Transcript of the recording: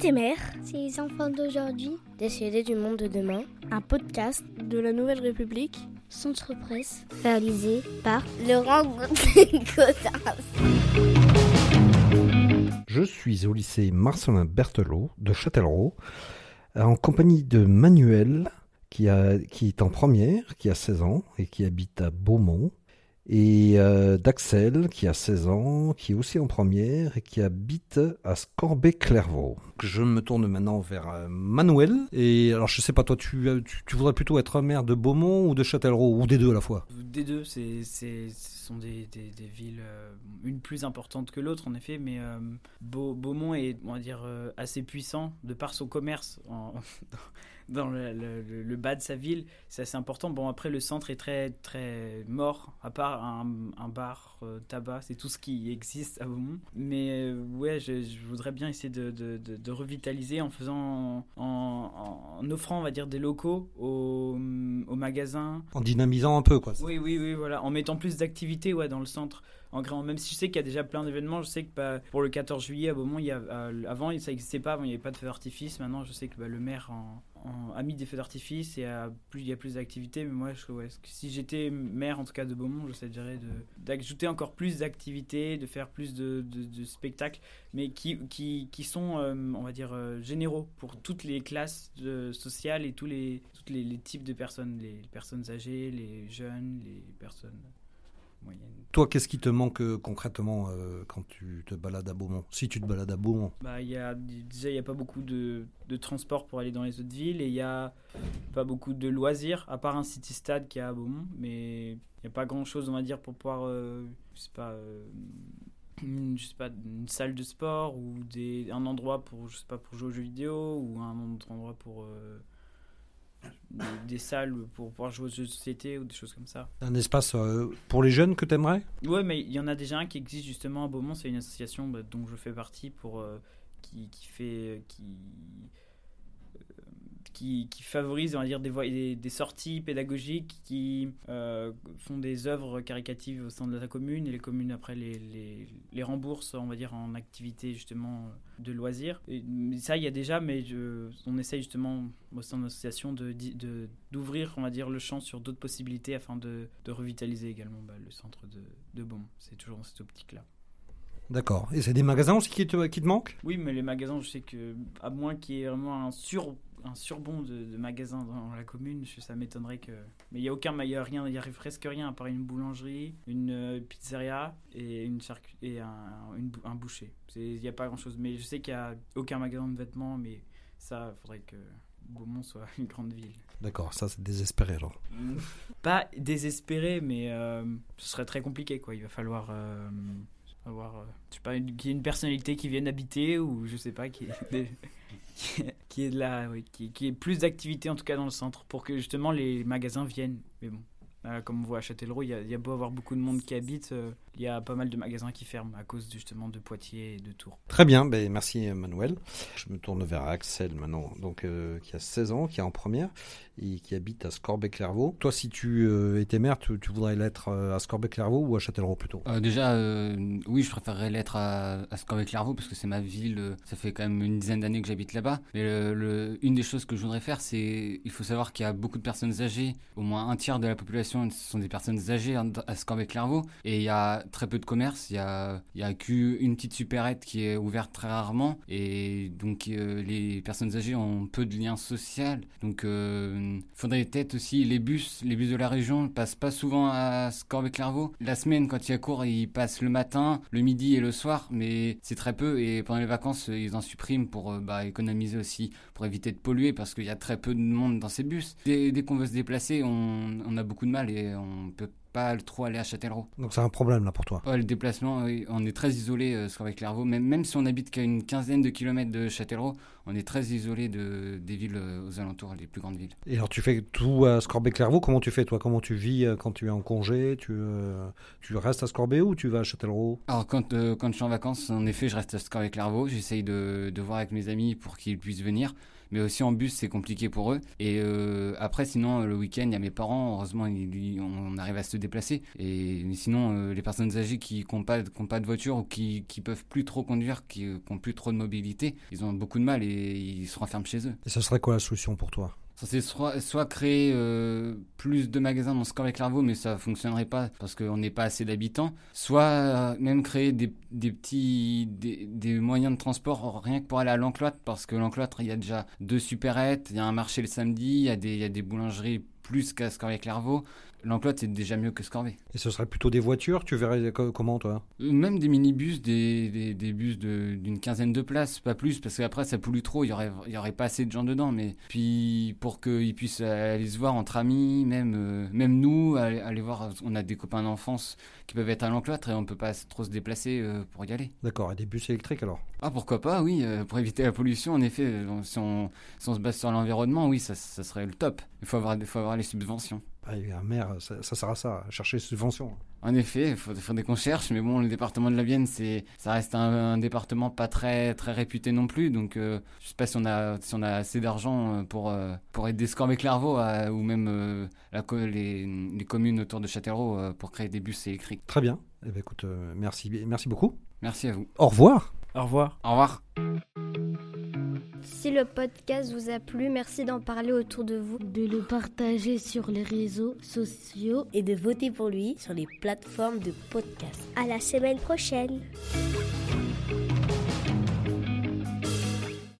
C'est les enfants d'aujourd'hui. Décédés du monde de demain, un podcast de la Nouvelle République, Centre Presse. réalisé par Laurent Gaudin. Je suis au lycée Marcelin Berthelot de Châtellerault, en compagnie de Manuel, qui, a, qui est en première, qui a 16 ans et qui habite à Beaumont, et euh, d'Axel, qui a 16 ans, qui est aussi en première et qui habite à Scorbet-Clairvaux. Je me tourne maintenant vers euh, Manuel. Et alors, je sais pas, toi, tu, euh, tu, tu voudrais plutôt être maire de Beaumont ou de Châtellerault, ou des deux à la fois? Des deux, c'est, c'est, ce sont des, des, des villes, euh, une plus importante que l'autre en effet, mais euh, Beau- Beaumont est, on va dire, euh, assez puissant de par son commerce en- dans le, le- le- le bas de sa ville. C'est assez important. Bon, après, le centre est très, très mort, à part un, un bar euh, tabac, c'est tout ce qui existe à Beaumont. Mais euh, ouais, je, je voudrais bien essayer de, de- de- de revitaliser en faisant, en, en offrant, on va dire, des locaux aux, aux magasins, En dynamisant un peu, quoi. oui, oui, oui, voilà. En mettant plus d'activités ouais, dans le centre. En grand, même si je sais qu'il y a déjà plein d'événements, je sais que bah, pour le 14 juillet à Beaumont, il y a, euh, avant ça n'existait pas, avant, il n'y avait pas de feux d'artifice. Maintenant, je sais que bah, le maire en- en- a mis des feux d'artifice et il y a plus d'activités. Mais moi, si j'étais maire en tout cas de Beaumont, j'essaierais d'ajouter encore plus d'activités, de faire plus de, spectacles, mais qui, sont, euh, on va dire, euh, généraux pour toutes les classes de- sociales et tous les, les, types de personnes, les personnes âgées, les jeunes, les personnes. Toi, qu'est-ce qui te manque euh, concrètement euh, quand tu te balades à Beaumont? Si tu te balades à Beaumont. Bah, il y a, déjà, il n'y a pas beaucoup de, de transport pour aller dans les autres villes et il n'y a pas beaucoup de loisirs, à part un city-stade qui est à Beaumont, mais il n'y a pas grand-chose, on va dire, pour pouvoir, euh, je sais pas, euh, une, je sais pas, une salle de sport ou des, un endroit pour, je sais pas, pour jouer aux jeux vidéo ou un autre endroit pour... des, salles pour pouvoir jouer aux jeux de société ou des choses comme ça. Un espace euh, pour les jeunes que tu aimerais Ouais, mais il y en a déjà un qui existe justement à Beaumont. C'est une association bah, dont je fais partie pour euh, qui, qui fait qui euh, qui, qui favorise on va dire des, voies- des, des sorties pédagogiques qui euh, font des œuvres caricatives au sein de la commune et les communes après les, les, les remboursent on va dire en activités justement euh, de loisirs. Et, ça il y a déjà mais je- on essaye justement au sein de l'association de de- d'ouvrir on va dire le champ sur d'autres possibilités afin de, de revitaliser également bah, le centre de, de Beaumont. C'est toujours dans cette optique là D'accord. Et c'est des magasins aussi qui te, qui te manquent? Oui, mais les magasins, je sais que, à moins qu'il y ait vraiment un, sur, un surbond de, de magasins dans la commune, ça m'étonnerait que. Mais il n'y a aucun, il y a rien, il y a presque rien à part une boulangerie, une euh, pizzeria et, une charcu- et un, une un boucher. Il n'y a pas grand chose. Mais je sais qu'il n'y a aucun magasin de vêtements, mais ça, il faudrait que Beaumont soit une grande ville. D'accord, ça c'est désespéré alors. Pas désespéré, mais euh, ce serait très compliqué, quoi. Il va falloir. euh, avoir, euh, je sais pas, qu'il y ait une personnalité qui vienne habiter ou je sais pas, qui qui est- est de là, oui, qui, qui ait plus d'activité en tout cas dans le centre pour que justement les magasins viennent. Mais bon, comme on voit à Châtellerault, il y, a, il y a beau avoir beaucoup de monde qui habite, euh, il y a pas mal de magasins qui ferment à cause justement de Poitiers et de Tours. Très bien, ben, merci Manuel. Je me tourne vers Axel maintenant, donc, euh, qui a 16 ans, qui est en première et qui habite à Scorbet-Clairvaux. Toi, si tu euh, étais maire, tu, tu voudrais l'être euh, à Scorbet-Clairvaux ou à Châtellerault plutôt? Euh, déjà, euh, oui, je préférerais l'être à, à Scorbet-Clairvaux parce que c'est ma ville. Ça fait quand même une dizaine d'années que j'habite là-bas. Mais le- le- une des choses que je voudrais faire, c'est il faut savoir qu'il y a beaucoup de personnes âgées. Au moins un tiers de la population ce sont des personnes âgées en- à Scorbet-Clairvaux. Et il y a très peu de commerce. Il y a, qu'une petite supérette qui est ouverte très rarement. Et donc, euh, les personnes âgées ont peu de liens sociaux. Donc, il faudrait peut-être aussi les bus. Les bus de la région passent pas souvent à Scorbet-Clairvaux. La semaine, quand il y a cours, ils passent le matin, le midi et le soir. Mais c'est très peu. Et pendant les vacances, ils en suppriment pour euh, bah, économiser aussi, pour éviter de polluer parce qu'il y a très peu de monde dans ces bus. Dès, qu'on veut se déplacer, on a beaucoup de mal et on peut pas trop aller à Châtellerault. Donc c'est un problème là pour toi. Ouais, le déplacement, oui, on est très isolé euh, sur avec Clairvaux. Même, même si on habite qu'à une quinzaine de kilomètres de Châtellerault, on est très isolé de, des villes euh, aux alentours, les plus grandes villes. Et alors tu fais tout à Scorbet-Clairvaux, comment tu fais toi? Comment tu vis euh, quand tu es en congé? Tu, euh, tu restes à Scorbet ou tu vas à Châtellerault? Alors quand, quand je suis en vacances, en effet, je reste à avec Clairvaux. J'essaye de, de voir avec mes amis pour qu'ils puissent venir. Mais aussi en bus, c'est compliqué pour eux. Et euh, après, sinon, le week-end, il y a mes parents. Heureusement, on arrive à se déplacer. Et sinon, euh, les personnes âgées qui n'ont pas, pas, de voiture ou qui, qui peuvent plus trop conduire, qui n'ont plus trop de mobilité, ils ont beaucoup de mal et ils se renferment chez eux. Et ce serait quoi la solution pour toi? C'est soit, soit, créer euh, plus de magasins dans ce avec Larvaux, mais ça fonctionnerait pas parce qu'on n'est pas assez d'habitants. Soit euh, même créer des, petits des, moyens de transport rien que pour aller à l'encloître, parce que l'encloître, il y a déjà deux supérettes, il y a un marché le samedi, il y a des boulangeries plus qu'à avec Clairvaux. L'encloite, c'est déjà mieux que Scorvé. Et ce serait plutôt des voitures Tu verrais comment, toi? Euh, Même des minibus, des, des, des bus d'une quinzaine de places, pas plus, parce qu'après, ça pollue trop, il n'y aurait, y aurait pas assez de gens dedans. Mais puis, pour qu'ils puissent aller se voir entre amis, même, euh, même nous, aller, voir, on a des copains d'enfance qui peuvent être à l'encloître et on ne peut pas trop se déplacer euh, pour y aller. D'accord, et des bus électriques alors? Ah, pourquoi pas, oui, pour éviter la pollution, en effet, si on, si on se base sur l'environnement, oui, ça, ça, serait le top. Il faut avoir, il faut avoir les subventions. Ah, un maire, ça, sert à ça, à chercher subventions. En effet, il faudrait qu'on cherche, mais bon, le département de la Vienne, c'est, ça reste un, département pas très, très réputé non plus, donc euh, je sais pas si on a, si on a assez d'argent euh, pour, euh, pour aider Scorbe et Clairvaux ou même la, les, les, communes autour de Châtellerault pour créer des bus électriques. Très bien. Eh ben, écoute, merci, merci beaucoup. Merci à vous. Au revoir. Au revoir. Au revoir. Si le podcast vous a plu, merci d'en parler autour de vous, de le partager sur les réseaux sociaux et de voter pour lui sur les plateformes de podcast. À la semaine prochaine.